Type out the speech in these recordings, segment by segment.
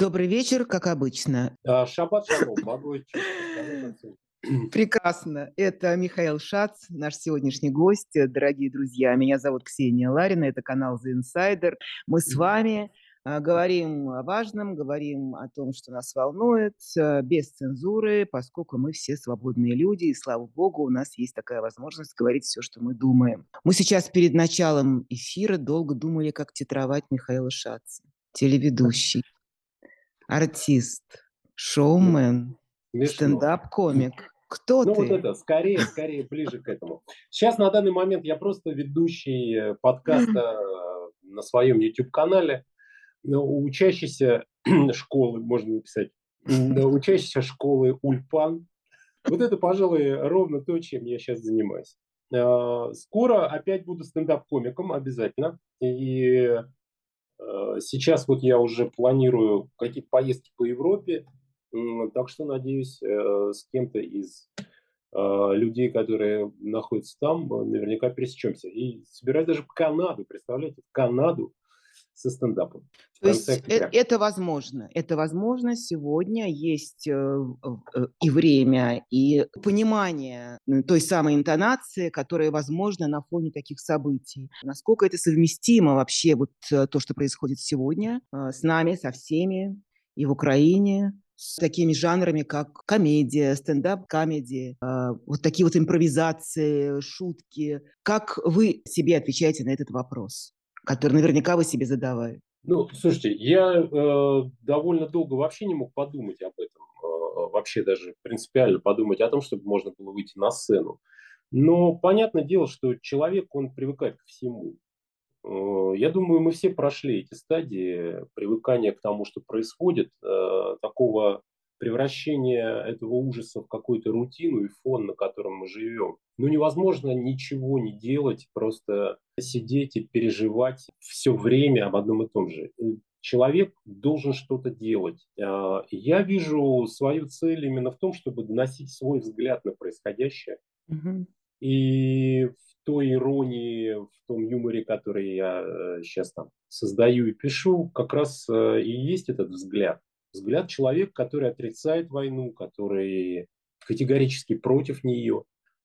Добрый вечер, как обычно. А, шаббат шалом, Прекрасно. Это Михаил Шац, наш сегодняшний гость. Дорогие друзья, меня зовут Ксения Ларина, это канал The Insider. Мы с вами а, говорим о важном, говорим о том, что нас волнует, а, без цензуры, поскольку мы все свободные люди, и слава богу, у нас есть такая возможность говорить все, что мы думаем. Мы сейчас перед началом эфира долго думали, как титровать Михаила Шаца, телеведущий артист, шоумен, стендап-комик. Кто ну, ты? вот это, скорее, скорее, ближе к этому. Сейчас на данный момент я просто ведущий э, подкаста э, на своем YouTube-канале, учащийся школы, можно написать, учащийся школы Ульпан. Вот это, пожалуй, ровно то, чем я сейчас занимаюсь. Э, скоро опять буду стендап-комиком обязательно. И сейчас вот я уже планирую какие-то поездки по Европе, так что надеюсь э, с кем-то из э, людей, которые находятся там, наверняка пересечемся. И собираюсь даже в Канаду, представляете, в Канаду со стендапом. То есть э- это возможно. Это возможно сегодня. Есть э- и время, и понимание той самой интонации, которая возможна на фоне таких событий. Насколько это совместимо вообще вот э, то, что происходит сегодня э- с нами, со всеми, и в Украине, с такими жанрами, как комедия, стендап-комедия, э, вот такие вот импровизации, шутки. Как вы себе отвечаете на этот вопрос? Который наверняка вы себе задавали? Ну, слушайте, я э, довольно долго вообще не мог подумать об этом, э, вообще даже принципиально подумать о том, чтобы можно было выйти на сцену. Но понятное дело, что человек, он привыкает ко всему. Э, я думаю, мы все прошли эти стадии привыкания к тому, что происходит, э, такого превращение этого ужаса в какую-то рутину и фон, на котором мы живем. Ну, невозможно ничего не делать, просто сидеть и переживать все время об одном и том же. Э, человек должен что-то делать. А, я вижу свою цель именно в том, чтобы доносить свой взгляд на происходящее. Угу. И в той иронии, в том юморе, который я сейчас э, там создаю и пишу, как раз э, и есть этот взгляд взгляд человека, который отрицает войну, который категорически против нее.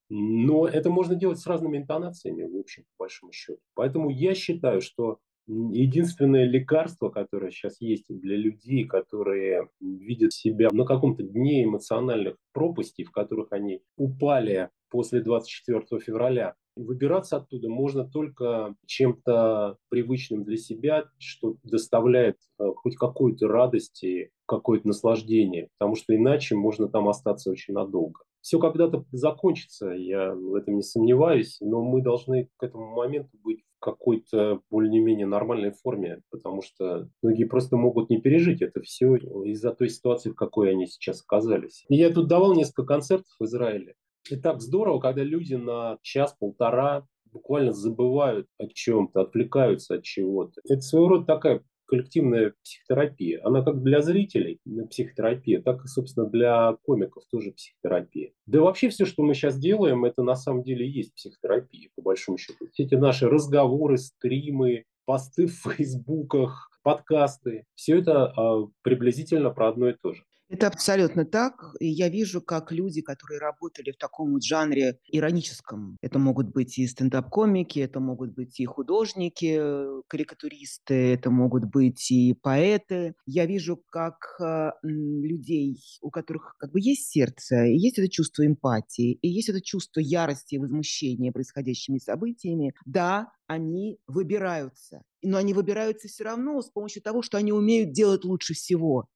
Но это можно делать с разными интонациями, в общем, по большому счету. Поэтому я считаю, что единственное лекарство, которое сейчас есть для людей, которые видят себя на каком-то дне эмоциональных пропастей, в которых они упали после 24 февраля, Выбираться оттуда можно только чем-то привычным для себя, что доставляет э, хоть какую-то радость и какое-то наслаждение, потому что иначе можно там остаться очень надолго. Все когда-то закончится, я в этом не сомневаюсь, но мы должны к этому моменту быть в какой-то более-менее нормальной форме, потому что многие просто могут не пережить это все из-за той ситуации, в какой они сейчас оказались. И я тут давал несколько концертов в Израиле. И так здорово, когда люди на час-полтора буквально забывают о чем-то, отвлекаются от чего-то. Это своего рода такая коллективная психотерапия. Она как для зрителей психотерапия, так и, собственно, для комиков тоже психотерапия. Да вообще все, что мы сейчас делаем, это на самом деле и есть психотерапия, по большому счету. Все эти наши разговоры, стримы, посты в фейсбуках, подкасты, все это а, приблизительно про одно и то же. Это абсолютно так. И я вижу, как люди, которые работали в таком вот жанре ироническом, это могут быть и стендап-комики, это могут быть и художники, карикатуристы, это могут быть и поэты. Я вижу, как э, людей, у которых как бы есть сердце, и есть это чувство эмпатии, и есть это чувство ярости и возмущения происходящими событиями, да, они выбираются. Но они выбираются все равно с помощью того, что они умеют делать лучше всего.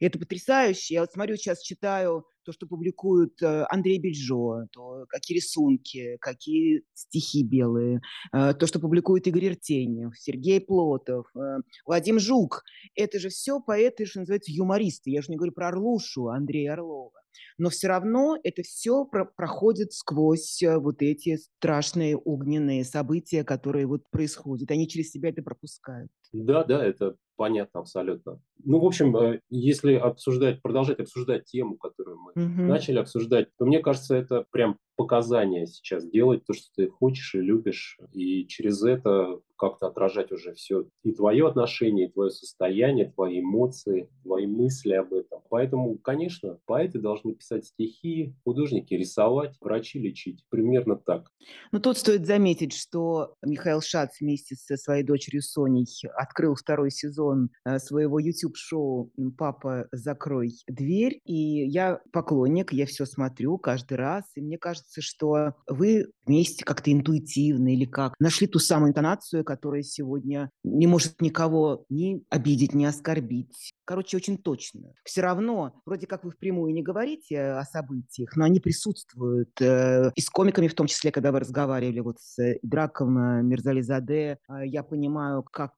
И это потрясающе. Я вот смотрю, сейчас читаю то, что публикует э, Андрей Бельжо, то какие рисунки, какие стихи белые, э, то, что публикует Игорь Иртенев, Сергей Плотов, э, Вадим Жук. Это же все поэты, что называется, юмористы. Я же не говорю про Орлушу, Андрея Орлова. Но все равно это все про проходит сквозь вот эти страшные огненные события, которые вот происходят. Они через себя это пропускают. Да, да, это понятно абсолютно. Ну, в общем, э, если обсуждать, продолжать обсуждать тему, которую мы угу. начали обсуждать, то мне кажется, это прям показания сейчас делать то, что ты хочешь и любишь, и через это как-то отражать уже все и твое отношение, и твое состояние, твои эмоции, твои мысли об этом. Поэтому, конечно, поэты должны писать стихи, художники рисовать, врачи лечить. Примерно так. Ну, тут стоит заметить, что Михаил Шац вместе со своей дочерью Соней открыл второй сезон э, своего YouTube-шоу «Папа, закрой дверь». И я поклонник, я все смотрю каждый раз, и мне кажется, что вы вместе как-то интуитивно или как нашли ту самую интонацию, которая сегодня не может никого ни обидеть, ни оскорбить. Короче, очень точно. Все равно, вроде как вы впрямую не говорите о событиях, но они присутствуют. Э, и с комиками в том числе, когда вы разговаривали вот с Драком Мирзализаде, э, я понимаю, как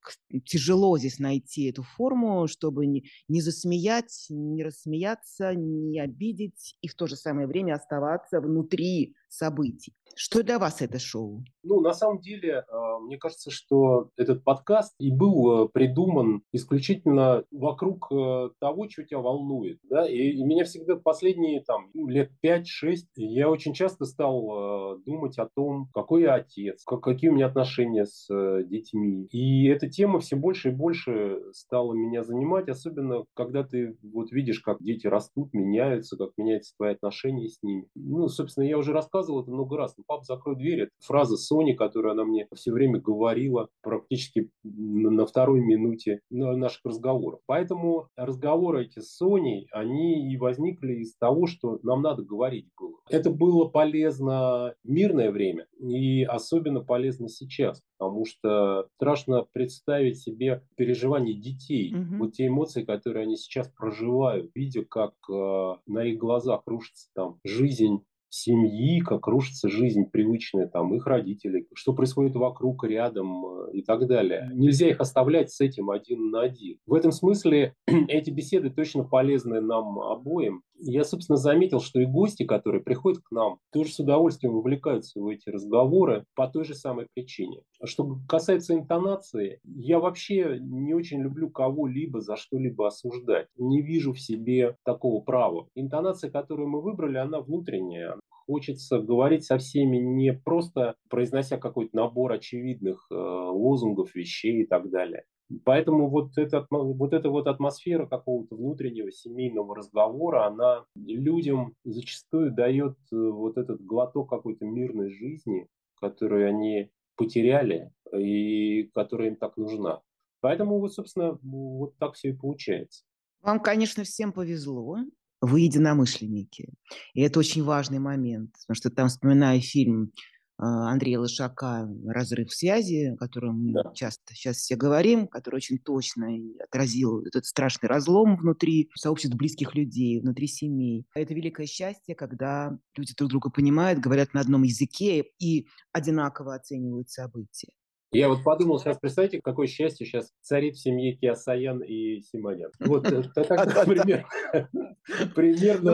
тяжело здесь найти эту форму, чтобы не, не засмеять, не рассмеяться, не обидеть и в то же самое время оставаться внутри событий. Что для вас это шоу? Ну, на самом деле, а, мне кажется, что этот подкаст и был э, придуман исключительно вокруг э, того, что тебя волнует. Да? И, и меня всегда последние там, ну, лет 5-6 я очень часто стал думать о том, какой я отец, как, какие у меня отношения с детьми. И эта тема все больше и больше стала меня занимать, особенно когда ты вот видишь, как дети растут, меняются, как меняются твои отношения с ними. Ну, собственно, я уже рассказывал это много раз папа, закрой дверь. Это фраза Сони, которую она мне все время говорила практически на второй минуте наших разговоров. Поэтому разговоры эти с Соней, они и возникли из того, что нам надо говорить было. Это было полезно в мирное время и особенно полезно сейчас, потому что страшно представить себе переживания детей, угу. вот те эмоции, которые они сейчас проживают, видя, как э, на их глазах рушится там жизнь семьи, как рушится жизнь привычная там их родителей, что происходит вокруг, рядом э, и так далее. Нельзя их оставлять с этим один на один. В этом смысле эти беседы точно полезны нам обоим. Я, собственно, заметил, что и гости, которые приходят к нам, тоже с удовольствием вовлекаются в эти разговоры по той же самой причине. Что касается интонации, я вообще не очень люблю кого-либо за что-либо осуждать. Не вижу в себе такого права. Интонация, которую мы выбрали, она внутренняя, хочется говорить со всеми не просто произнося какой-то набор очевидных э, лозунгов, вещей и так далее. Поэтому вот, эта, вот эта вот атмосфера какого-то внутреннего семейного разговора, она людям зачастую дает э, вот этот глоток какой-то мирной жизни, которую они потеряли и которая им так нужна. Поэтому вот, собственно, вот так все и получается. Вам, конечно, всем повезло вы единомышленники. И это очень важный момент, потому что там, вспоминая фильм Андрея Лошака «Разрыв связи», о котором мы да. часто сейчас все говорим, который очень точно отразил этот страшный разлом внутри сообществ близких людей, внутри семей. Это великое счастье, когда люди друг друга понимают, говорят на одном языке и одинаково оценивают события. Я вот подумал, сейчас представьте, какое счастье сейчас царит в семье Киасаян и Симонян. Вот это так примерно. Примерно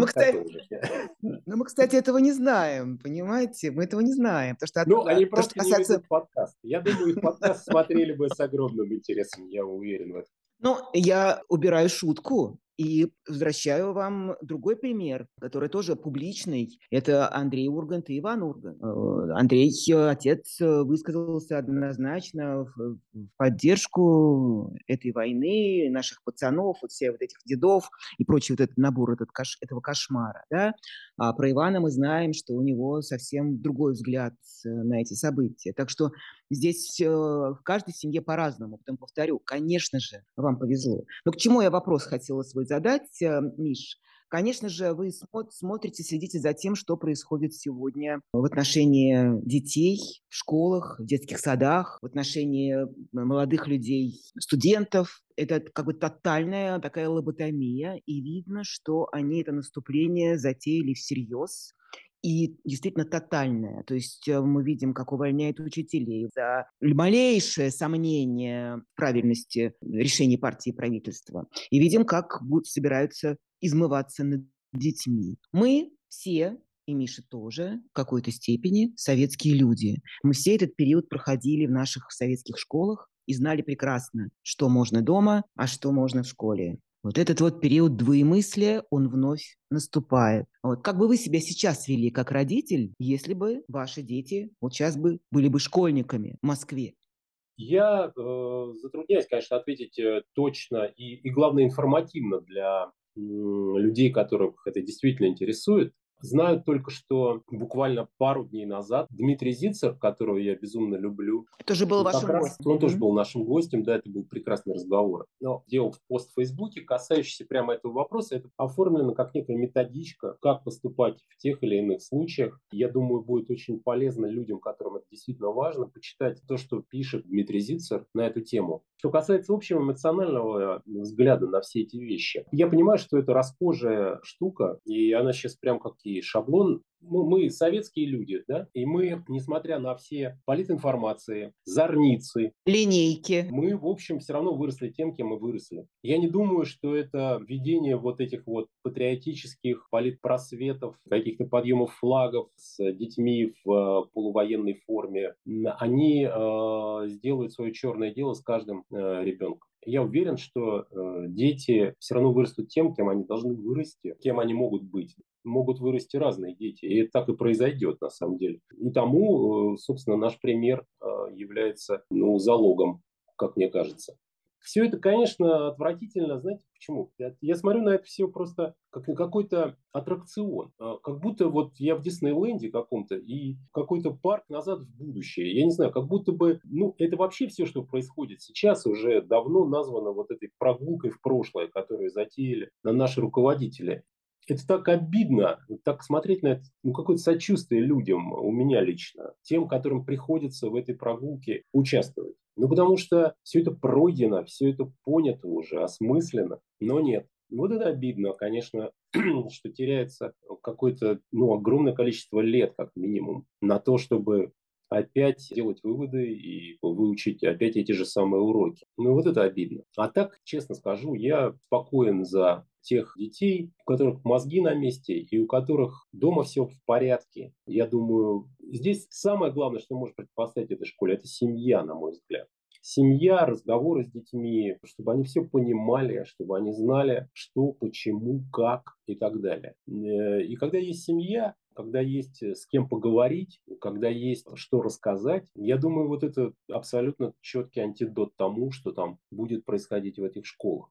Ну, мы, кстати, этого не знаем, понимаете? Мы этого не знаем. Ну, они просто не ведут подкаст. Я думаю, их подкаст смотрели бы с огромным интересом, я уверен в этом. Ну, я убираю шутку. И возвращаю вам другой пример, который тоже публичный. Это Андрей Ургант и Иван Ургант. Э, Андрей, э, отец, э, высказался однозначно в поддержку этой войны, наших пацанов, вот всех вот этих дедов и прочий вот этот набор этот, этого кошмара. Да? А про Ивана мы знаем, что у него совсем другой взгляд на эти события. Так что здесь в каждой семье по-разному. Потом повторю, конечно же, вам повезло. Но к чему я вопрос хотела свой задать, э, Миш. Конечно же, вы смотрите, следите за тем, что происходит сегодня в отношении детей в школах, в детских садах, в отношении молодых людей, студентов. Это как бы тотальная такая лоботомия, и видно, что они это наступление затеяли всерьез и действительно тотальная. То есть э, мы видим, как увольняют учителей за малейшее сомнение правильности решений партии и правительства. И видим, как будут, собираются измываться над детьми. Мы все и Миша тоже в какой-то степени советские люди. Мы все этот период проходили в наших советских школах, и знали прекрасно, что можно дома, а что можно в школе. Вот этот вот период двоемыслия, он вновь наступает. Вот как бы вы себя сейчас вели как родитель, если бы ваши дети вот сейчас бы были бы школьниками в Москве? Я э, затрудняюсь, конечно, ответить э, точно и, и, главное, информативно для людей, которых это действительно интересует. Знаю только, что буквально пару дней назад Дмитрий Зицер, которого я безумно люблю, тоже был вашим раз, гостем. Он тоже был нашим гостем, да, это был прекрасный разговор. Но делал пост в Фейсбуке, касающийся прямо этого вопроса. Это оформлено как некая методичка, как поступать в тех или иных случаях. Я думаю, будет очень полезно людям, которым это действительно важно, почитать то, что пишет Дмитрий Зицер на эту тему. Что касается общего эмоционального взгляда на все эти вещи, я понимаю, что это расхожая штука, и она сейчас прям как и шаблон. Ну, мы советские люди, да, и мы, несмотря на все политинформации, зорницы, линейки, мы, в общем, все равно выросли тем, кем мы выросли. Я не думаю, что это введение вот этих вот патриотических политпросветов, каких-то подъемов флагов с детьми в э, полувоенной форме, они э, сделают свое черное дело с каждым э, ребенком я уверен, что э, дети все равно вырастут тем, кем они должны вырасти, кем они могут быть. Могут вырасти разные дети, и так и произойдет на самом деле. И тому, э, собственно, наш пример э, является ну, залогом, как мне кажется. Все это, конечно, отвратительно. Знаете почему? Я, я смотрю на это все просто как на какой-то аттракцион. А, как будто вот я в Диснейленде каком-то и какой-то парк назад в будущее. Я не знаю, как будто бы, ну, это вообще все, что происходит сейчас, уже давно названо вот этой прогулкой в прошлое, которую затеяли на наши руководители это так обидно, так смотреть на это, ну, какое-то сочувствие людям, у меня лично, тем, которым приходится в этой прогулке участвовать. Ну, потому что все это пройдено, все это понято уже, осмысленно, но нет. Вот это обидно, конечно, что теряется какое-то ну, огромное количество лет, как минимум, на то, чтобы опять делать выводы и выучить опять эти же самые уроки. Ну вот это обидно. А так, честно скажу, я спокоен за тех детей, у которых мозги на месте и у которых дома все в порядке. Я думаю, здесь самое главное, что может предпоставить этой школе, это семья, на мой взгляд. Семья, разговоры с детьми, чтобы они все понимали, чтобы они знали, что, почему, как и так далее. Э, и когда есть семья, когда есть с кем поговорить, когда есть что рассказать, я думаю, вот это абсолютно четкий антидот тому, что там будет происходить в этих школах.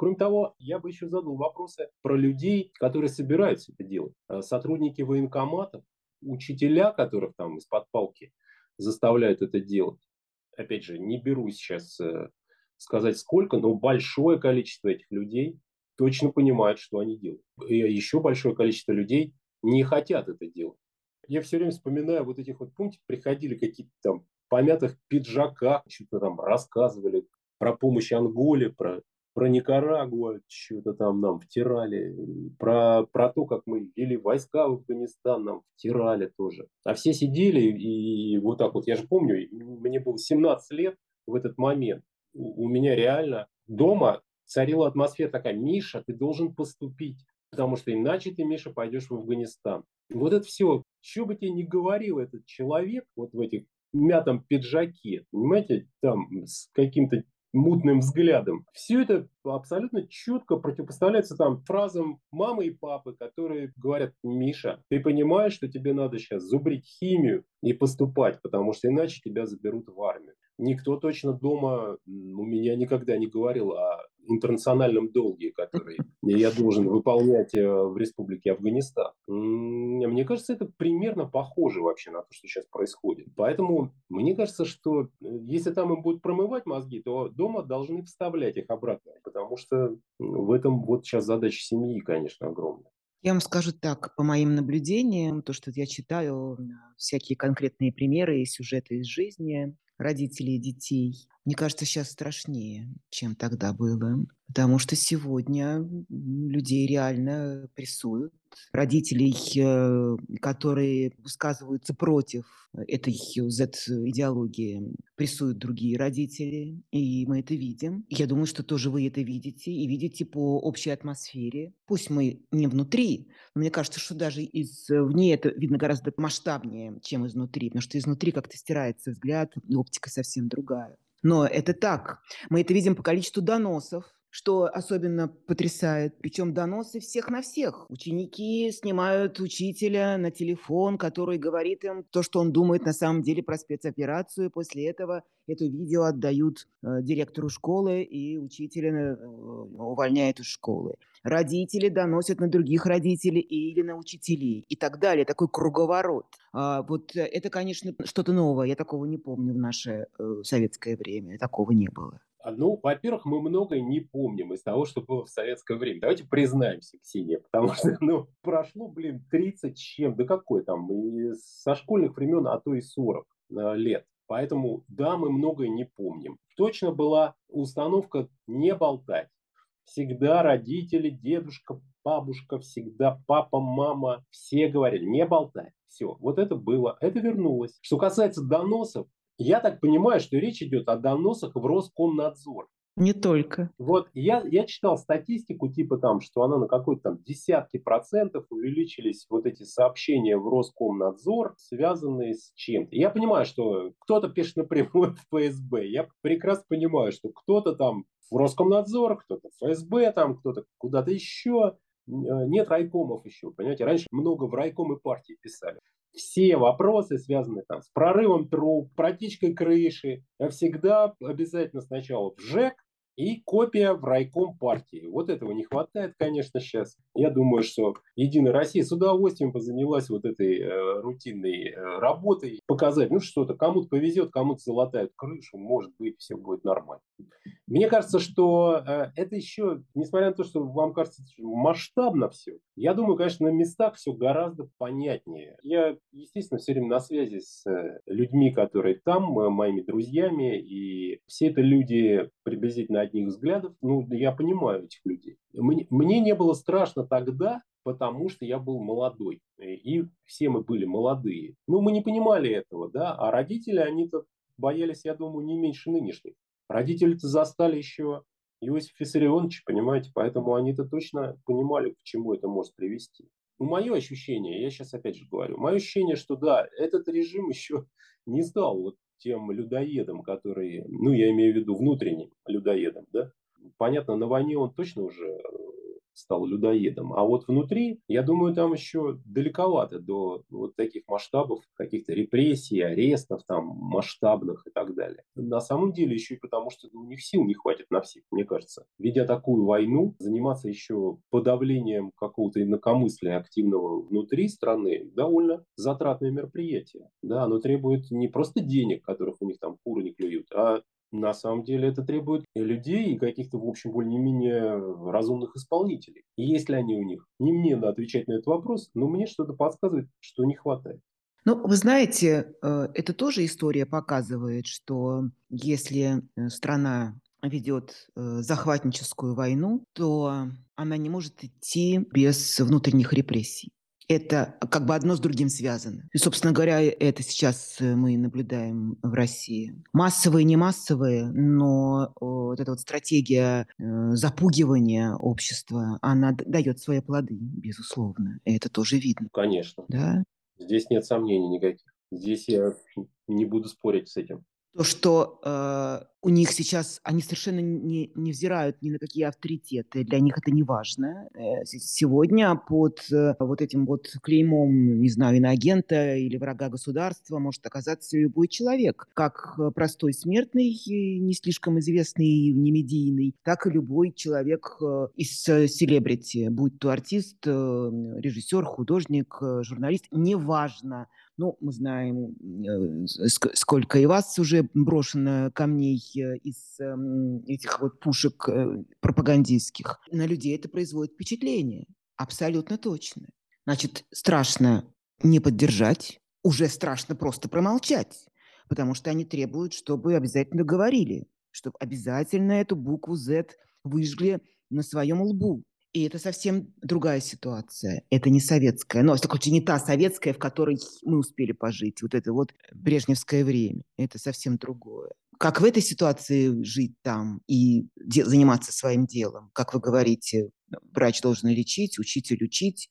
Кроме того, я бы еще задал вопросы про людей, которые собираются это делать. Э, сотрудники военкоматов, учителя, которых там из-под палки заставляют это делать. Опять же, не беру сейчас э, сказать сколько, но большое количество этих людей точно понимают, что они делают. И еще большое количество людей не хотят это делать. Я все время вспоминаю вот этих вот, помните, приходили какие-то там помятых пиджаках, что-то там рассказывали про помощь Анголе, про про Никарагуа что-то там нам втирали, про, про то, как мы вели войска в Афганистан, нам втирали тоже. А все сидели и вот так вот, я же помню, мне было 17 лет в этот момент, у, у меня реально дома царила атмосфера такая, Миша, ты должен поступить, потому что иначе ты, Миша, пойдешь в Афганистан. Вот это все, что бы тебе ни говорил этот человек вот в этих мятом пиджаке, понимаете, там с каким-то мутным взглядом. Все это абсолютно четко противопоставляется там фразам мамы и папы, которые говорят, Миша, ты понимаешь, что тебе надо сейчас зубрить химию и поступать, потому что иначе тебя заберут в армию. Никто точно дома у меня никогда не говорил о интернациональном долге, который я должен выполнять э, в Республике Афганистан. Мне кажется, это примерно похоже вообще на то, что сейчас происходит. Поэтому мне кажется, что э, если там им будут промывать мозги, то дома должны вставлять их обратно, потому что в этом вот сейчас задача семьи, конечно, огромная. Я вам скажу так, по моим наблюдениям, то, что я читаю всякие конкретные примеры и сюжеты из жизни родителей и детей, мне кажется, сейчас страшнее, чем тогда было. Потому что сегодня людей реально прессуют. Родителей, э, которые высказываются против этой Z-идеологии, прессуют другие родители, и мы это видим. Я думаю, что тоже вы это видите, и видите по общей атмосфере. Пусть мы не внутри, но мне кажется, что даже извне это видно гораздо масштабнее, чем изнутри, потому что изнутри как-то стирается взгляд, и оптика совсем другая. Но это так. Мы это видим по количеству доносов, что особенно потрясает. Причем доносы всех на всех. Ученики снимают учителя на телефон, который говорит им то, что он думает на самом деле про спецоперацию. После этого это видео отдают э, директору школы, и учителя э, увольняют из школы. Родители доносят на других родителей или на учителей и так далее. Такой круговорот. А, вот это, конечно, что-то новое. Я такого не помню в наше э, советское время. Такого не было. А, ну, во-первых, мы многое не помним из того, что было в советское время. Давайте признаемся, Ксения, потому что, ну, прошло, блин, 30 чем, да какой там, и со школьных времен, а то и 40 э, лет. Поэтому, да, мы многое не помним. Точно была установка не болтать. Всегда родители, дедушка, бабушка, всегда папа, мама, все говорили, не болтай. Все, вот это было, это вернулось. Что касается доносов, я так понимаю, что речь идет о доносах в Роскомнадзор. Не только. Вот я, я читал статистику, типа там, что она на какой-то там десятки процентов увеличились вот эти сообщения в Роскомнадзор, связанные с чем-то. Я понимаю, что кто-то пишет напрямую в ФСБ. Я прекрасно понимаю, что кто-то там в Роскомнадзор, кто-то в ФСБ, там кто-то куда-то еще. Э, нет райкомов еще, понимаете? Раньше много в райкомы партии писали. Все вопросы, связанные там с прорывом труб, протечкой крыши, всегда обязательно сначала в ЖЭК, и копия в райком партии. Вот этого не хватает, конечно, сейчас. Я думаю, что Единая Россия с удовольствием позанялась вот этой э, рутинной э, работой. Показать, ну что-то, кому-то повезет, кому-то залатают крышу, может быть, все будет нормально. Мне кажется, что э, это еще, несмотря на то, что вам кажется масштабно все, я думаю, конечно, на местах все гораздо понятнее. Я, естественно, все время на связи с э, людьми, которые там, моими друзьями, и все это люди приблизительно одних взглядов. Ну, я понимаю этих людей. Мне, мне не было страшно тогда, потому что я был молодой. И все мы были молодые. Ну, мы не понимали этого, да, а родители, они-то боялись, я думаю, не меньше нынешних. Родители-то застали еще Иосиф Виссарионович, понимаете, поэтому они-то точно понимали, к чему это может привести. Ну, мое ощущение, я сейчас опять же говорю, мое ощущение, что да, этот режим еще не стал вот тем людоедом, который, ну, я имею в виду внутренним людоедом, да. Понятно, на войне он точно уже стал людоедом. А вот внутри, я думаю, там еще далековато до вот таких масштабов, каких-то репрессий, арестов там масштабных и так далее. На самом деле еще и потому, что у них сил не хватит на всех, мне кажется. Ведя такую войну, заниматься еще подавлением какого-то инакомыслия активного внутри страны довольно затратное мероприятие. Да, оно требует не просто денег, которых у них там куры не клюют, а на самом деле это требует людей и каких-то, в общем, более-менее разумных исполнителей. И есть ли они у них? Не мне надо отвечать на этот вопрос, но мне что-то подсказывает, что не хватает. Ну, вы знаете, э, это тоже история показывает, что если э, страна ведет э, захватническую войну, то она не может идти без внутренних репрессий это как бы одно с другим связано. И, собственно говоря, это сейчас э, мы наблюдаем в России. Массовые, не массовые, но вот эта вот стратегия э, запугивания общества, она дает свои плоды, безусловно. И это тоже видно. Конечно. Да? Здесь нет сомнений никаких. Здесь я не буду спорить с этим то, что э, у них сейчас, они совершенно не, не взирают ни на какие авторитеты, для них это не важно. Э, сегодня под э, вот этим вот клеймом, не знаю, иноагента или врага государства может оказаться любой человек, как э, простой смертный, не слишком известный, не медийный, так и любой человек э, из э, селебрити, будь то артист, э, режиссер, художник, э, журналист, неважно, ну, мы знаем, э, сколько и вас уже брошено камней э, из эм, этих вот пушек э, пропагандистских. На людей это производит впечатление. Абсолютно точно. Значит, страшно не поддержать, уже страшно просто промолчать, потому что они требуют, чтобы обязательно говорили, чтобы обязательно эту букву Z выжгли на своем лбу. И это совсем другая ситуация. Это не советская. Но, в не та советская, в которой мы успели пожить. Вот это вот брежневское время. Это совсем другое. Как в этой ситуации жить там и де- заниматься своим делом? Как вы говорите, врач должен лечить, учитель учить,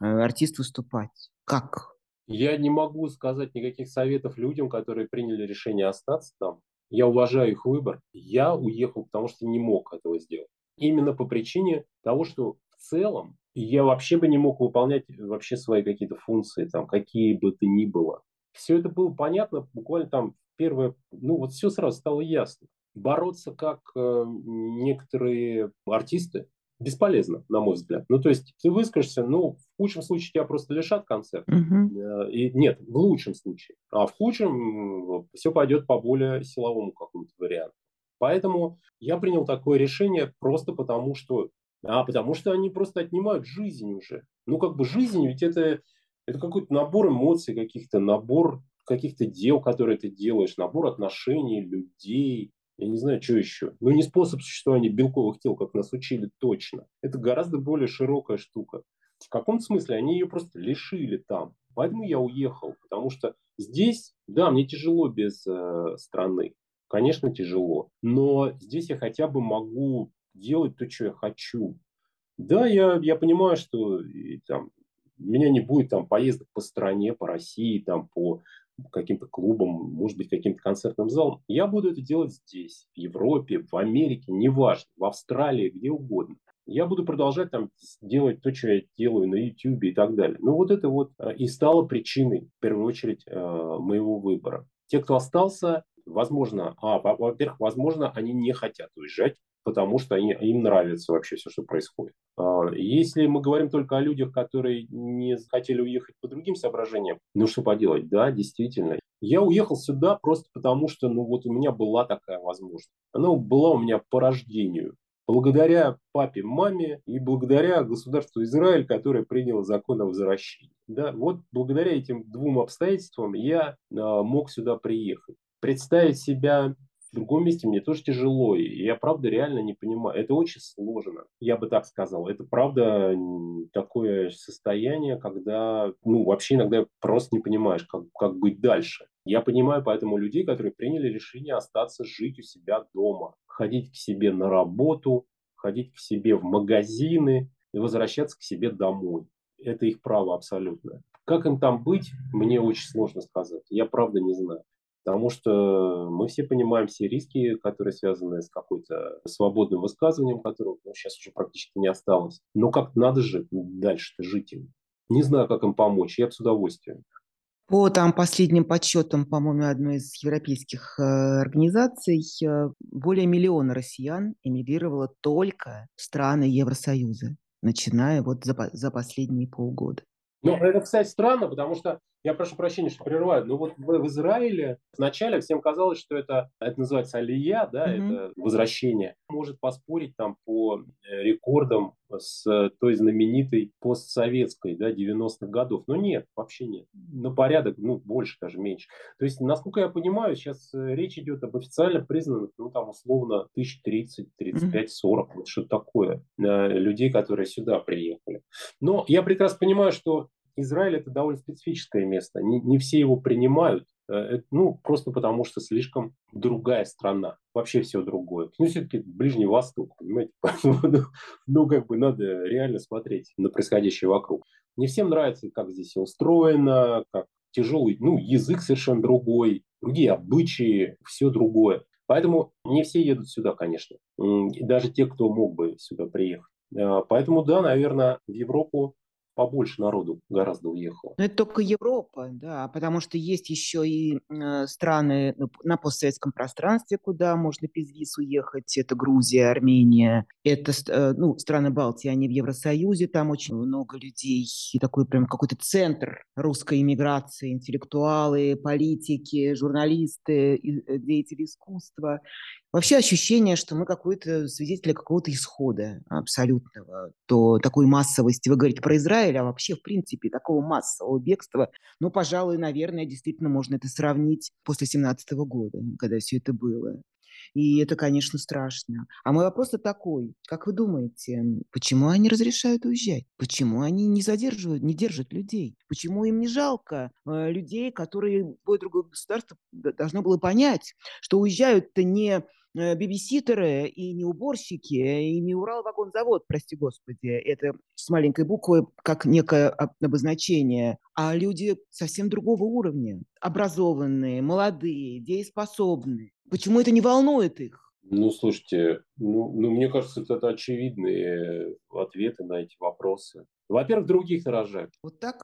э, артист выступать. Как? Я не могу сказать никаких советов людям, которые приняли решение остаться там. я уважаю их выбор. Я уехал, потому что не мог этого сделать. Именно по причине того, что в целом я вообще бы не мог выполнять вообще свои какие-то функции, там, какие бы то ни было. Все это было понятно буквально там первое, ну вот все сразу стало ясно. Бороться как э, некоторые артисты, бесполезно, на мой взгляд. Ну, то есть ты выскажешься, ну, в худшем случае тебя просто лишат концерта. Uh-huh. И, нет, в лучшем случае. А в худшем все пойдет по более силовому какому-то варианту. Поэтому я принял такое решение просто потому, что... А, потому что они просто отнимают жизнь уже. Ну, как бы жизнь, ведь это, это какой-то набор эмоций каких-то, набор каких-то дел, которые ты делаешь, набор отношений, людей, я не знаю, что еще. Ну, не способ существования белковых тел, как нас учили точно. Это гораздо более широкая штука. В каком смысле? Они ее просто лишили там. Поэтому я уехал, потому что здесь, да, мне тяжело без э, страны. Конечно, тяжело. Но здесь я хотя бы могу делать то, что я хочу. Да, я, я понимаю, что и, там, у меня не будет там поездок по стране, по России, там, по каким-то клубом, может быть, каким-то концертным залом. Я буду это делать здесь, в Европе, в Америке, неважно, в Австралии, где угодно. Я буду продолжать там делать то, что я делаю на YouTube и так далее. Но вот это вот э, и стало причиной, в первую очередь, э, моего выбора. Те, кто остался, возможно, а, во-первых, возможно, они не хотят уезжать, потому что они, им нравится вообще все, что происходит. А, если мы говорим только о людях, которые не хотели уехать по другим соображениям, ну что поделать, да, действительно. Я уехал сюда просто потому, что ну вот у меня была такая возможность. Она была у меня по рождению. Благодаря папе, маме и благодаря государству Израиль, которое приняло закон о возвращении. Да, вот благодаря этим двум обстоятельствам я а, мог сюда приехать. Представить себя в другом месте мне тоже тяжело, и я правда реально не понимаю. Это очень сложно, я бы так сказал. Это правда такое состояние, когда, ну, вообще иногда просто не понимаешь, как, как быть дальше. Я понимаю поэтому людей, которые приняли решение остаться жить у себя дома, ходить к себе на работу, ходить к себе в магазины и возвращаться к себе домой. Это их право абсолютно. Как им там быть, мне очень сложно сказать. Я правда не знаю. Потому что мы все понимаем все риски, которые связаны с какой-то свободным высказыванием, которого ну, сейчас уже практически не осталось. Но как надо же дальше-то жить им. Не знаю, как им помочь, я бы с удовольствием. По там последним подсчетам, по-моему, одной из европейских э, организаций, э, более миллиона россиян эмигрировало только в страны Евросоюза, начиная вот за, за последние полгода. Ну, это, кстати, странно, потому что я прошу прощения, что прерываю, но вот в, в Израиле вначале всем казалось, что это, это называется алия, да, mm-hmm. это возвращение. Может поспорить там по э, рекордам с той знаменитой постсоветской, да, 90-х годов. Но нет, вообще нет. На порядок, ну, больше даже, меньше. То есть, насколько я понимаю, сейчас э, речь идет об официально признанных, ну, там, условно, 1030, 35, 40, вот что такое, э, людей, которые сюда приехали. Но я прекрасно понимаю, что Израиль это довольно специфическое место. Не, не все его принимают. Э, ну, просто потому что слишком другая страна. Вообще все другое. Ну, все-таки Ближний Восток, понимаете? Ну, ну, как бы надо реально смотреть на происходящее вокруг. Не всем нравится, как здесь все устроено, как тяжелый, ну, язык совершенно другой, другие обычаи, все другое. Поэтому не все едут сюда, конечно. И даже те, кто мог бы сюда приехать. Э, поэтому, да, наверное, в Европу побольше народу гораздо уехало. Но это только Европа, да, потому что есть еще и э, страны на постсоветском пространстве, куда можно без виз уехать. Это Грузия, Армения, это э, ну, страны Балтии, они в Евросоюзе, там очень много людей, и такой прям какой-то центр русской иммиграции, интеллектуалы, политики, журналисты, э, деятели искусства. Вообще ощущение, что мы какой-то свидетели какого-то исхода абсолютного, то такой массовости. Вы говорите про Израиль, а вообще, в принципе, такого массового бегства, ну, пожалуй, наверное, действительно можно это сравнить после 17 года, когда все это было. И это, конечно, страшно. А мой вопрос такой. Как вы думаете, почему они разрешают уезжать? Почему они не задерживают, не держат людей? Почему им не жалко э, людей, которые, любое другое государство должно было понять, что уезжают-то не бибиситеры и не уборщики, и не Урал-вагонзавод, прости господи, это с маленькой буквы как некое обозначение, а люди совсем другого уровня, образованные, молодые, дееспособные. Почему это не волнует их? Ну, слушайте, ну, ну мне кажется, это, очевидные ответы на эти вопросы. Во-первых, других нарожают. Вот так?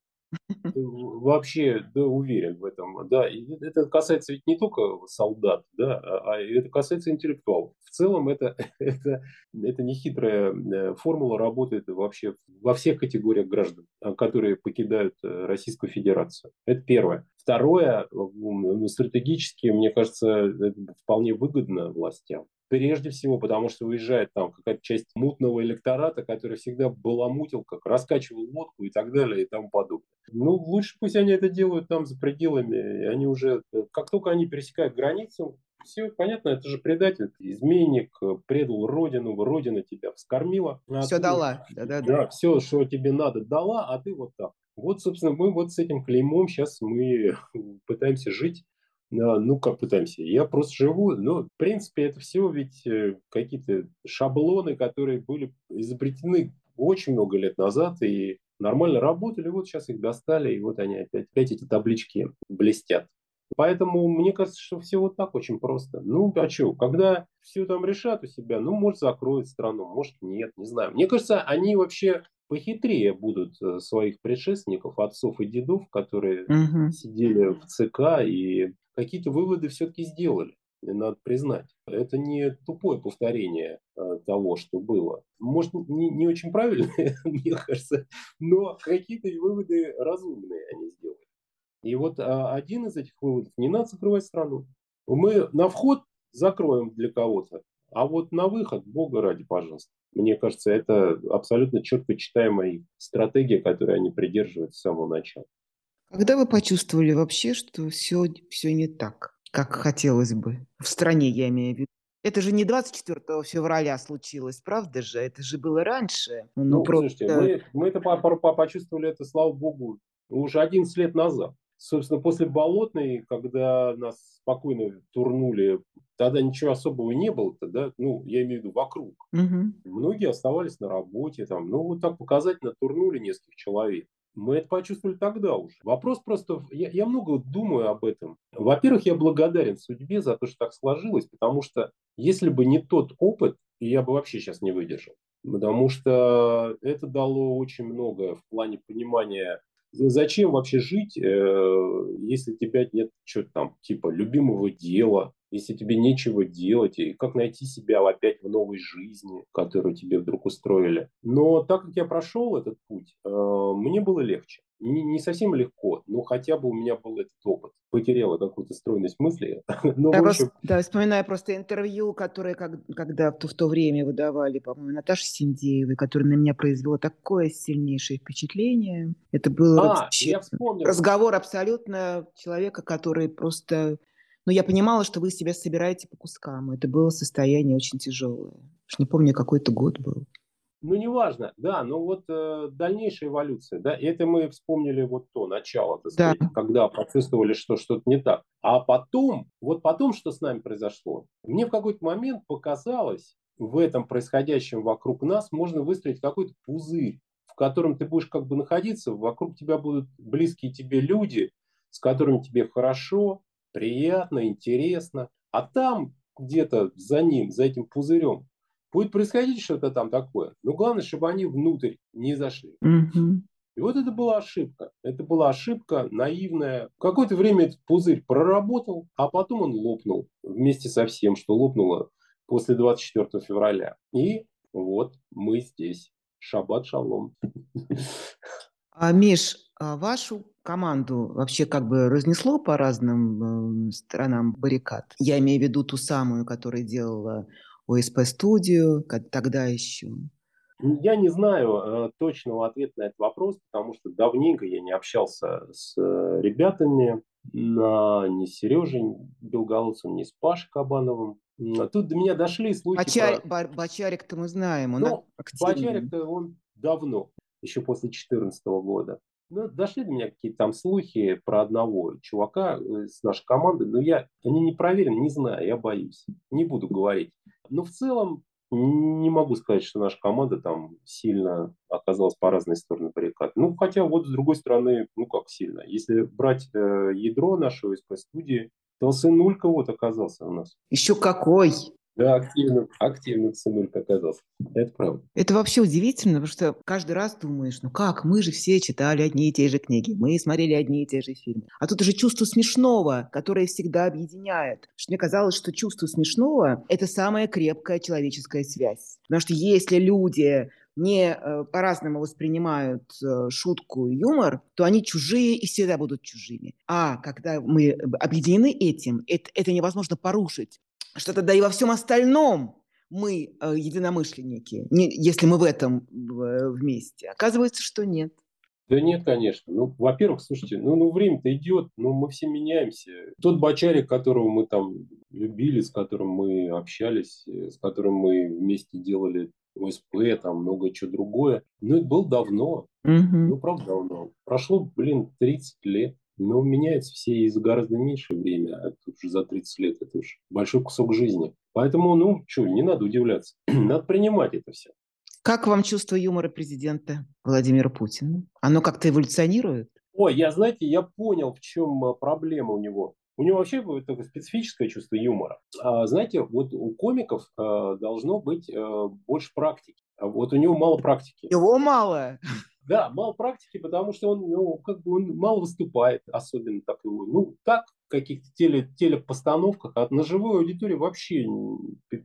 Вообще, да, уверен в этом. Да, и это касается ведь не только солдат, да, а, а это касается интеллектуалов. В целом это, это, это нехитрая э, формула работает вообще во всех категориях граждан, а, которые покидают э, Российскую Федерацию. Это первое. Второе, стратегически, мне кажется, вполне выгодно властям. Прежде всего, потому что уезжает там какая-то часть мутного электората, который всегда баламутил, как раскачивал лодку и так далее и тому подобное. Ну, лучше пусть они это делают там за пределами. Они уже, как только они пересекают границу, все понятно, это же предатель, изменник, предал родину, родина тебя вскормила. А все ты, дала. Да, да, да, все, что тебе надо, дала, а ты вот так. Вот, собственно, мы вот с этим клеймом сейчас мы пытаемся жить. А, ну, как пытаемся. Я просто живу. Но, в принципе, это все ведь э, какие-то шаблоны, которые были изобретены очень много лет назад и нормально работали. Вот сейчас их достали, и вот они опять, опять эти таблички блестят. Поэтому мне кажется, что все вот так очень просто. Ну, а что, когда все там решат у себя, ну, может, закроют страну, может, нет, не знаю. Мне кажется, они вообще похитрее будут э, своих предшественников, отцов и дедов, которые угу. сидели в ЦК и какие-то выводы все-таки сделали. Надо признать. Это не тупое повторение э, того, что было. Может, не, не очень правильные, мне кажется, но какие-то выводы разумные они сделали. И вот а, один из этих выводов – не надо закрывать страну. Мы на вход закроем для кого-то, а вот на выход, бога ради, пожалуйста. Мне кажется, это абсолютно четко читаемая стратегия, которой они придерживаются с самого начала. Когда вы почувствовали вообще, что все, все не так, как хотелось бы? В стране, я имею в виду. Это же не 24 февраля случилось, правда же? Это же было раньше. Ну, ну просто... слушайте, мы, мы это почувствовали, это, слава богу, уже 11 лет назад. Собственно, после Болотной, когда нас спокойно турнули, тогда ничего особого не было, да, ну, я имею в виду вокруг. Угу. Многие оставались на работе, там, ну, вот так показательно турнули нескольких человек. Мы это почувствовали тогда уже. Вопрос просто... Я, я много думаю об этом. Во-первых, я благодарен судьбе за то, что так сложилось, потому что если бы не тот опыт, я бы вообще сейчас не выдержал. Потому что это дало очень многое в плане понимания Зачем вообще жить, э, если у тебя нет что-то там, типа, любимого дела, если тебе нечего делать, и как найти себя опять в новой жизни, которую тебе вдруг устроили. Но так как я прошел этот путь, э, мне было легче. Не, не совсем легко, но хотя бы у меня был этот опыт. Потеряла какую-то стройность мысли. но, да, общем... да, вспоминаю просто интервью, которое как, когда в то, в то время выдавали, по-моему, Наташе Синдеевой, которое на меня произвело такое сильнейшее впечатление. Это был а, разговор абсолютно человека, который просто но я понимала, что вы себя собираете по кускам. Это было состояние очень тяжелое. Уж не помню, какой это год был. Ну, неважно, да, но вот э, дальнейшая эволюция, да, это мы вспомнили вот то начало, так сказать, да. когда почувствовали, что что-то не так. А потом, вот потом, что с нами произошло, мне в какой-то момент показалось, в этом происходящем вокруг нас можно выстроить какой-то пузырь, в котором ты будешь как бы находиться, вокруг тебя будут близкие тебе люди, с которыми тебе хорошо, приятно, интересно. А там где-то за ним, за этим пузырем, будет происходить что-то там такое. Но главное, чтобы они внутрь не зашли. Mm-hmm. И вот это была ошибка. Это была ошибка наивная. Какое-то время этот пузырь проработал, а потом он лопнул вместе со всем, что лопнуло после 24 февраля. И вот мы здесь. Шаббат шалом. А, Миш, а вашу команду вообще как бы разнесло по разным э, сторонам баррикад? Я имею в виду ту самую, которая делала ОСП-студию, тогда еще. Я не знаю э, точного ответа на этот вопрос, потому что давненько я не общался с э, ребятами, на, ни с Сережей Белголовцем, ни с Пашей Кабановым. Тут до меня дошли слухи Бочар... про... Бочарик-то мы знаем, он ну, Бочарик-то он давно еще после 2014 года. Ну, дошли до меня какие-то там слухи про одного чувака э, с нашей команды, но я, они не проверены, не знаю, я боюсь, не буду говорить. Но в целом не могу сказать, что наша команда там сильно оказалась по разные стороны баррикад. Ну, хотя вот с другой стороны, ну как сильно. Если брать э, ядро нашего СП-студии, То сынулька вот оказался у нас. Еще какой! Да, активным, активным сынулька оказался. Это правда. Это вообще удивительно, потому что каждый раз думаешь, ну как, мы же все читали одни и те же книги, мы смотрели одни и те же фильмы. А тут уже чувство смешного, которое всегда объединяет. Что мне казалось, что чувство смешного – это самая крепкая человеческая связь. Потому что если люди не э, по-разному воспринимают э, шутку и юмор, то они чужие и всегда будут чужими. А когда мы объединены этим, это, это невозможно порушить что тогда и во всем остальном мы э, единомышленники, если мы в этом э, вместе. Оказывается, что нет. Да нет, конечно. Ну, во-первых, слушайте, ну, ну время-то идет, ну, мы все меняемся. Тот бочарик, которого мы там любили, с которым мы общались, э, с которым мы вместе делали ОСП, там много чего другое, ну, это было давно. Угу. Ну, правда, давно. Прошло, блин, 30 лет. Но меняются все и за гораздо меньшее время, а тут уже за 30 лет это уж большой кусок жизни. Поэтому, ну, что, не надо удивляться. надо принимать это все. Как вам чувство юмора президента Владимира Путина? Оно как-то эволюционирует? Ой, я, знаете, я понял, в чем а, проблема у него. У него вообще такое специфическое чувство юмора. А, знаете, вот у комиков а, должно быть а, больше практики. А вот у него мало практики. Его мало. Да, мало практики, потому что он, ну, как бы он мало выступает, особенно так, ну, так, каких-то теле, телепостановках, а на живой аудитории вообще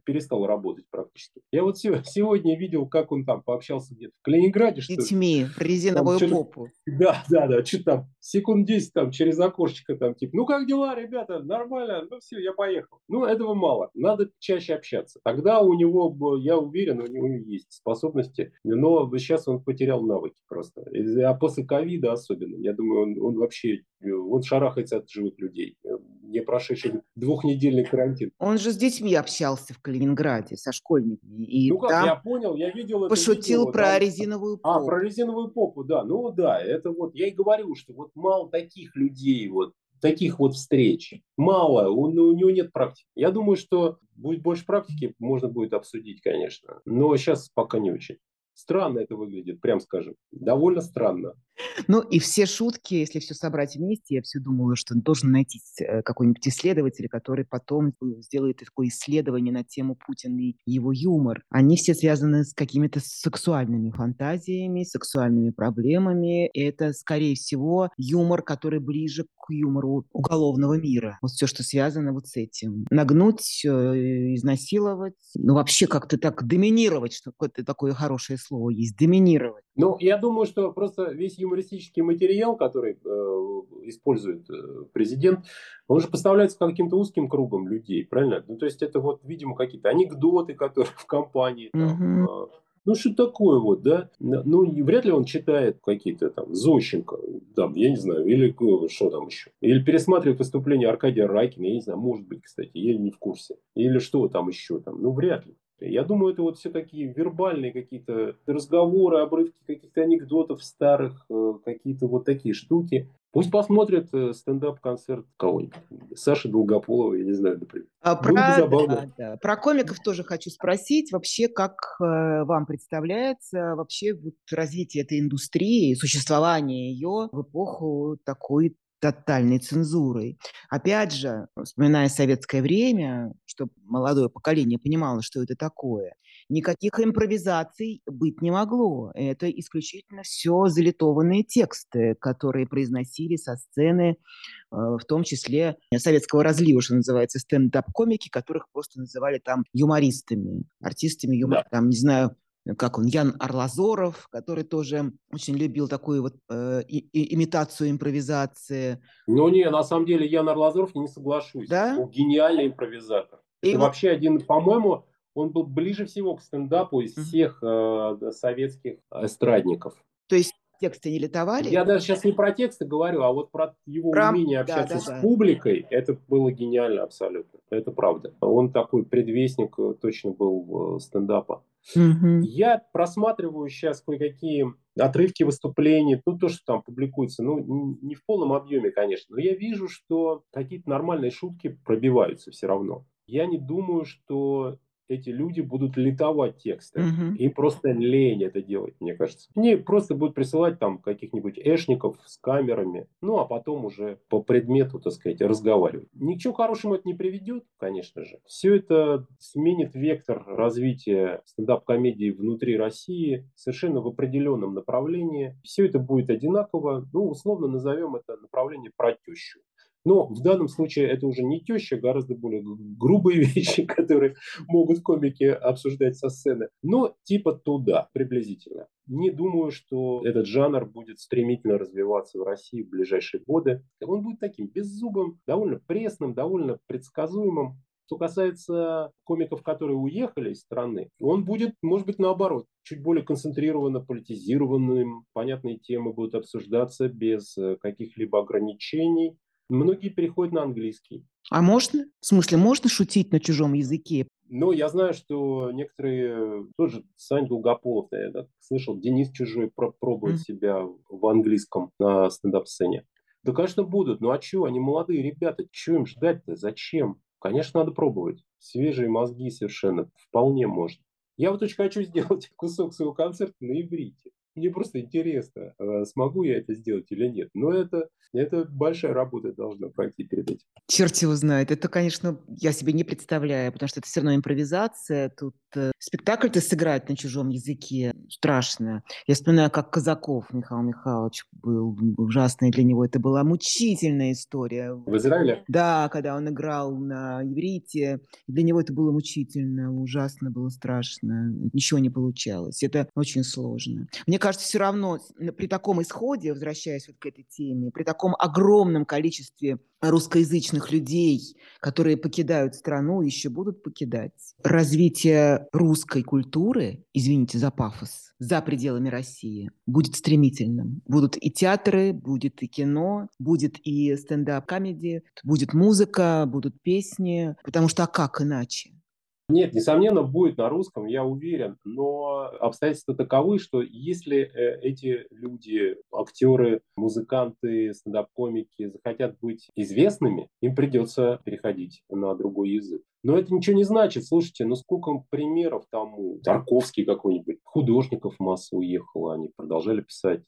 перестал работать практически. Я вот сегодня видел, как он там пообщался где-то в Калининграде. Что Детьми, резиновую там, попу. Да, да, да, что там, секунд 10 там через окошечко там, типа, ну как дела, ребята, нормально, ну все, я поехал. Ну, этого мало, надо чаще общаться. Тогда у него, я уверен, у него есть способности, но сейчас он потерял навыки просто. А после ковида особенно, я думаю, он, он вообще, он шарахается от живых людей не прошедший двухнедельный карантин. Он же с детьми общался в Калининграде, со школьниками. И ну как, там я понял, я видел это Пошутил видео, про там... резиновую попу. А, про резиновую попу, да. Ну да, это вот, я и говорю, что вот мало таких людей, вот таких вот встреч. Мало, у, у него нет практики. Я думаю, что будет больше практики, можно будет обсудить, конечно. Но сейчас пока не очень. Странно это выглядит, прям скажем. Довольно странно. Ну и все шутки, если все собрать вместе, я все думала, что должен найти э, какой-нибудь исследователь, который потом сделает такое исследование на тему Путина и его юмор. Они все связаны с какими-то сексуальными фантазиями, сексуальными проблемами. И это, скорее всего, юмор, который ближе к юмору уголовного мира. Вот все, что связано вот с этим. Нагнуть, э, изнасиловать, ну вообще как-то так доминировать, что какое-то такое хорошее слово есть, доминировать. Ну, я думаю, что просто весь юмористический материал, который э, использует э, президент, он же поставляется каким-то узким кругом людей, правильно? Ну, то есть это вот, видимо, какие-то анекдоты, которые в компании, там, э, ну, что такое вот, да? Ну, вряд ли он читает какие-то там Зощенко, там, я не знаю, или что там еще. Или пересматривает выступление Аркадия Райкина, я не знаю, может быть, кстати, я не в курсе. Или что там еще там, ну, вряд ли. Я думаю, это вот все такие вербальные какие-то разговоры, обрывки каких-то анекдотов старых, э, какие-то вот такие штуки. Пусть посмотрят э, стендап-концерт кого-нибудь. Саши Долгополова, я не знаю, например. А про, да, да. про комиков тоже хочу спросить. Вообще, как э, вам представляется вообще вот развитие этой индустрии, существование ее в эпоху такой тотальной цензурой. Опять же, вспоминая советское время, чтобы молодое поколение понимало, что это такое, никаких импровизаций быть не могло. Это исключительно все залитованные тексты, которые произносили со сцены, э, в том числе советского разлива, что называется, стендап-комики, которых просто называли там юмористами, артистами юмора, да. там, не знаю, как он, Ян Арлазоров, который тоже очень любил такую вот э, и, и, имитацию импровизации. Ну не, на самом деле Ян Арлазоров, не соглашусь. Да? Он гениальный импровизатор. И Это вот... вообще один, по-моему, он был ближе всего к стендапу из всех э, советских эстрадников. То есть тексты не литовали? Я даже сейчас не про тексты говорю, а вот про его про... умение общаться да, да, с да. публикой. Это было гениально абсолютно. Это правда. Он такой предвестник э, точно был э, стендапа. Угу. Я просматриваю сейчас кое-какие отрывки выступлений, ну, то, что там публикуется, ну, не в полном объеме, конечно, но я вижу, что какие-то нормальные шутки пробиваются все равно. Я не думаю, что эти люди будут литовать тексты. Угу. Им просто лень это делать, мне кажется. Они просто будут присылать там каких-нибудь эшников с камерами, ну а потом уже по предмету, так сказать, разговаривать. Ничего хорошему это не приведет, конечно же. Все это сменит вектор развития стендап-комедии внутри России совершенно в определенном направлении. Все это будет одинаково. Ну, условно назовем это направление про тещу. Но в данном случае это уже не теща, гораздо более грубые вещи, которые могут комики обсуждать со сцены. Но типа туда, приблизительно. Не думаю, что этот жанр будет стремительно развиваться в России в ближайшие годы. Он будет таким беззубым, довольно пресным, довольно предсказуемым. Что касается комиков, которые уехали из страны, он будет, может быть, наоборот, чуть более концентрированно политизированным. Понятные темы будут обсуждаться без э, каких-либо ограничений. Многие переходят на английский. А можно? В смысле, можно шутить на чужом языке? Ну, я знаю, что некоторые, тот же Сань Долгополов, я слышал, Денис Чужой пробует mm. себя в английском на стендап-сцене. Да, конечно, будут. Ну а чего? Они молодые ребята. Чего им ждать-то? Зачем? Конечно, надо пробовать. Свежие мозги совершенно. Вполне можно. Я вот очень хочу сделать кусок своего концерта на иврите. Мне просто интересно, а смогу я это сделать или нет. Но это, это большая работа должна пройти перед этим. Черт его знает. Это, конечно, я себе не представляю, потому что это все равно импровизация. Тут э, спектакль-то сыграть на чужом языке страшно. Я вспоминаю, как Казаков Михаил Михайлович был ужасный для него. Это была мучительная история. В Израиле? Да, когда он играл на иврите. Для него это было мучительно, ужасно было страшно. Ничего не получалось. Это очень сложно. Мне кажется, все равно при таком исходе, возвращаясь вот к этой теме, при таком огромном количестве русскоязычных людей, которые покидают страну, еще будут покидать. Развитие русской культуры, извините за пафос, за пределами России будет стремительным. Будут и театры, будет и кино, будет и стендап-комедия, будет музыка, будут песни, потому что а как иначе? Нет, несомненно, будет на русском, я уверен, но обстоятельства таковы, что если э, эти люди, актеры, музыканты, стендап-комики захотят быть известными, им придется переходить на другой язык. Но это ничего не значит. Слушайте, ну сколько примеров тому. Тарковский какой-нибудь, художников масса уехала, они продолжали писать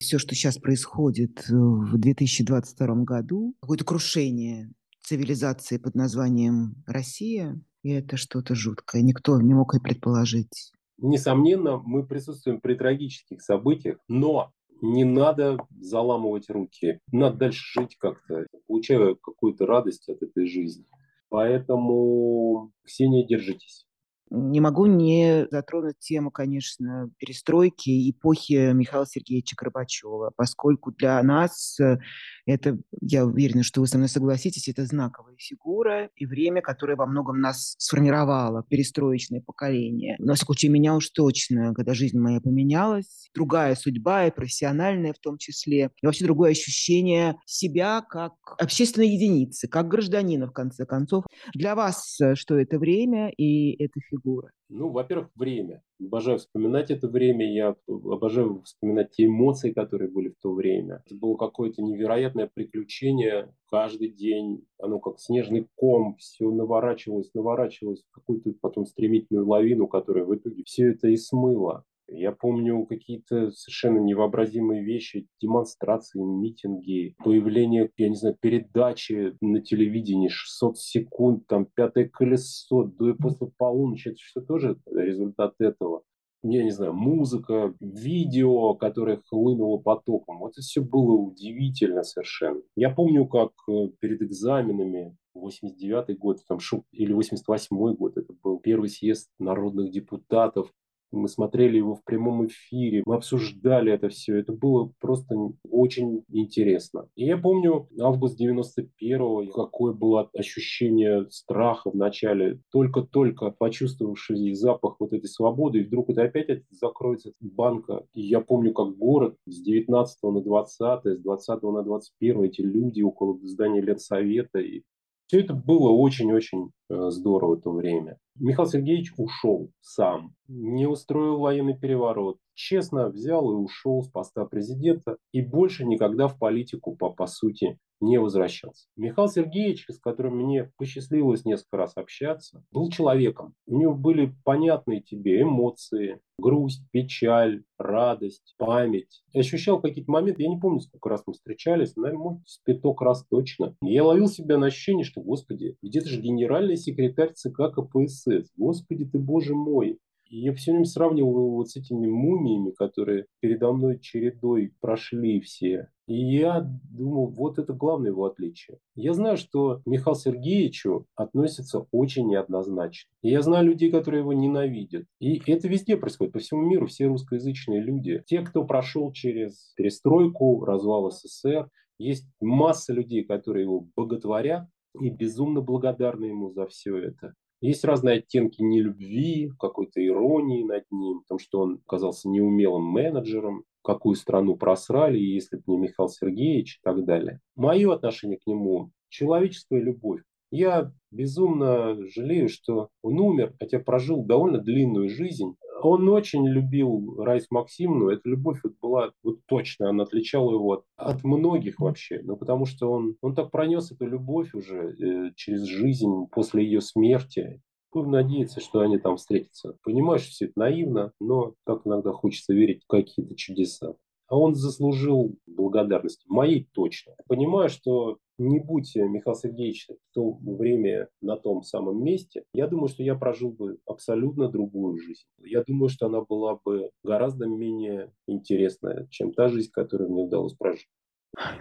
все, что сейчас происходит в 2022 году, какое-то крушение цивилизации под названием Россия, и это что-то жуткое. Никто не мог и предположить. Несомненно, мы присутствуем при трагических событиях, но не надо заламывать руки. Надо дальше жить как-то, получая какую-то радость от этой жизни. Поэтому, Ксения, держитесь. Не могу не затронуть тему, конечно, перестройки эпохи Михаила Сергеевича Горбачева, поскольку для нас э, это, я уверена, что вы со мной согласитесь, это знаковая фигура и время, которое во многом нас сформировало, перестроечное поколение. На случае, меня уж точно, когда жизнь моя поменялась, другая судьба и профессиональная в том числе, и вообще другое ощущение себя как общественной единицы, как гражданина, в конце концов. Для вас э, что это время и эта фигура? Фигуры? Ну, во-первых, время. Обожаю вспоминать это время, я обожаю вспоминать те эмоции, которые были в то время. Это было какое-то невероятное приключение каждый день. Оно как снежный ком, все наворачивалось, наворачивалось в какую-то потом стремительную лавину, которая в итоге все это и смыло. Я помню какие-то совершенно невообразимые вещи, демонстрации, митинги, появление, я не знаю, передачи на телевидении 600 секунд, там пятое колесо, до и после полуночи. Это что тоже результат этого я не знаю, музыка, видео, которое хлынуло потоком. Вот это все было удивительно совершенно. Я помню, как э, перед экзаменами 89 год, там, или 88 год, это был первый съезд народных депутатов, мы смотрели его в прямом эфире, мы обсуждали это все. Это было просто очень интересно. И я помню август 91-го, какое было ощущение страха в начале. Только-только почувствовавший запах вот этой свободы, и вдруг это опять закроется банка. И я помню, как город с 19 на 20, с 20 на 21 эти люди около здания Ленсовета. И все это было очень-очень здорово в то время. Михаил Сергеевич ушел сам, не устроил военный переворот, честно взял и ушел с поста президента и больше никогда в политику, по, по сути, не возвращался. Михаил Сергеевич, с которым мне посчастливилось несколько раз общаться, был человеком. У него были понятные тебе эмоции, грусть, печаль, радость, память. Я ощущал какие-то моменты, я не помню, сколько раз мы встречались, наверное, может, с пяток раз точно. Я ловил себя на ощущение, что, господи, где-то же генеральный секретарь ЦК КПСС. Господи ты, боже мой. И я все время сравнивал вот с этими мумиями, которые передо мной чередой прошли все. И я думал, вот это главное его отличие. Я знаю, что Михаил Сергеевичу относятся очень неоднозначно. И я знаю людей, которые его ненавидят. И это везде происходит, по всему миру, все русскоязычные люди. Те, кто прошел через перестройку, развал СССР, есть масса людей, которые его боготворят и безумно благодарны ему за все это. Есть разные оттенки нелюбви, какой-то иронии над ним, потому что он оказался неумелым менеджером, какую страну просрали, если бы не Михаил Сергеевич и так далее. Мое отношение к нему – человеческая любовь. Я безумно жалею, что он умер, хотя прожил довольно длинную жизнь. Он очень любил Райс Максимовну. Эта любовь вот была вот точно, она отличала его от, от многих вообще. Ну, потому что он, он так пронес эту любовь уже э, через жизнь после ее смерти. Будем надеяться, что они там встретятся. Понимаешь, все это наивно, но так иногда хочется верить в какие-то чудеса. А он заслужил благодарности. Моей точно. Понимаю, что не будь Михаил Сергеевич в то время на том самом месте, я думаю, что я прожил бы абсолютно другую жизнь. Я думаю, что она была бы гораздо менее интересная, чем та жизнь, которую мне удалось прожить.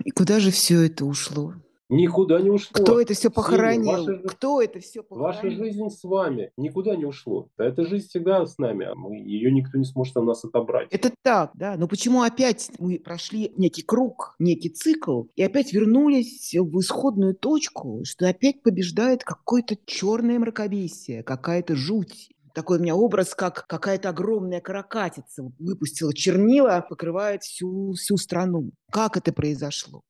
И куда же все это ушло? Никуда не ушло. Кто это все похоронил? Ваша, Кто это все похоронил? Ваша жизнь с вами никуда не ушло. Эта жизнь всегда с нами, а мы, ее никто не сможет у нас отобрать. Это так, да. Но почему опять мы прошли некий круг, некий цикл, и опять вернулись в исходную точку, что опять побеждает какое-то черное мракобесие, какая-то жуть такой у меня образ, как какая-то огромная каракатица выпустила чернила, покрывает всю, всю страну. Как это произошло?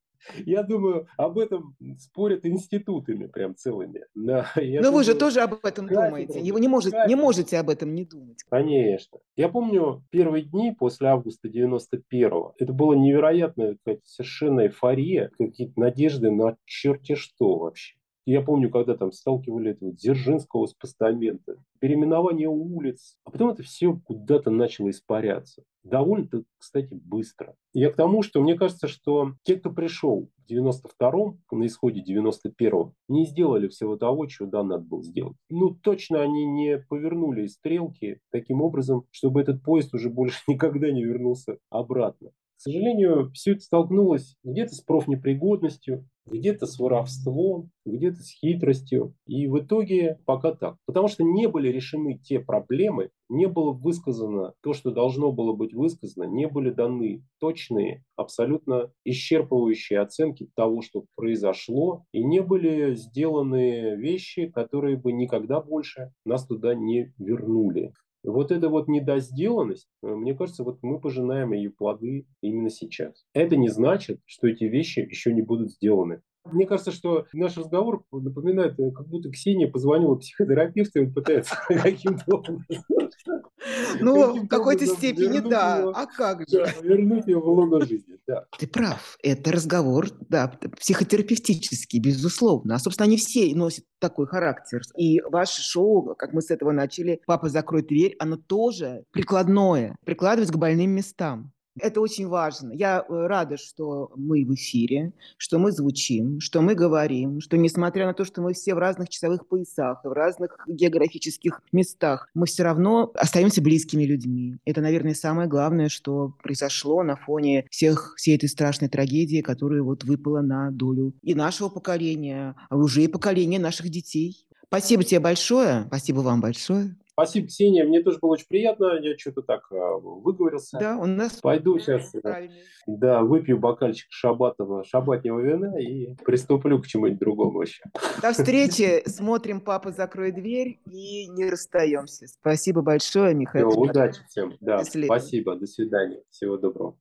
Я думаю, об этом спорят институтами прям целыми. Но думаю, вы же тоже об этом думаете. Вы не, может, не можете об этом не думать. Конечно. Я помню первые дни после августа 91-го. Это была невероятная совершенно эйфория, какие-то надежды на черти что вообще. Я помню, когда там сталкивали этого Дзержинского с постамента, переименование улиц, а потом это все куда-то начало испаряться. Довольно-то, кстати, быстро. Я к тому, что мне кажется, что те, кто пришел в 92-м, на исходе 91-го, не сделали всего того, чего да, надо было сделать. Ну, точно они не повернули стрелки таким образом, чтобы этот поезд уже больше никогда не вернулся обратно. К сожалению, все это столкнулось где-то с профнепригодностью, где-то с воровством, где-то с хитростью. И в итоге пока так. Потому что не были решены те проблемы, не было высказано то, что должно было быть высказано, не были даны точные, абсолютно исчерпывающие оценки того, что произошло, и не были сделаны вещи, которые бы никогда больше нас туда не вернули. Вот эта вот недосделанность, э, мне кажется, вот мы пожинаем ее плоды именно сейчас. Это не значит, что эти вещи еще не будут сделаны. Мне кажется, что наш разговор напоминает, э, как будто Ксения позвонила психотерапевту и пытается каким-то образом ну, в какой-то степени, да. А как же? вернуть ее в лоно жизни, да. Ты прав. Это разговор, да, психотерапевтический, безусловно. А, собственно, они все носят такой характер. И ваше шоу, как мы с этого начали, «Папа, закрой дверь», оно тоже прикладное, прикладывать к больным местам. Это очень важно. Я э, рада, что мы в эфире, что мы звучим, что мы говорим, что несмотря на то, что мы все в разных часовых поясах, в разных географических местах, мы все равно остаемся близкими людьми. Это, наверное, самое главное, что произошло на фоне всех, всей этой страшной трагедии, которая вот выпала на долю и нашего поколения, а уже и поколения наших детей. Спасибо тебе большое. Спасибо вам большое. Спасибо, Ксения. Мне тоже было очень приятно. Я что-то так а, выговорился. Да, у нас... Пойду сейчас, да, выпью бокальчик шабатного, шабатнего вина и приступлю к чему-нибудь другому вообще. До встречи. Смотрим «Папа, закрой дверь» и не расстаемся. Спасибо большое, Михаил. Все, удачи всем. Да, спасибо. До свидания. Всего доброго.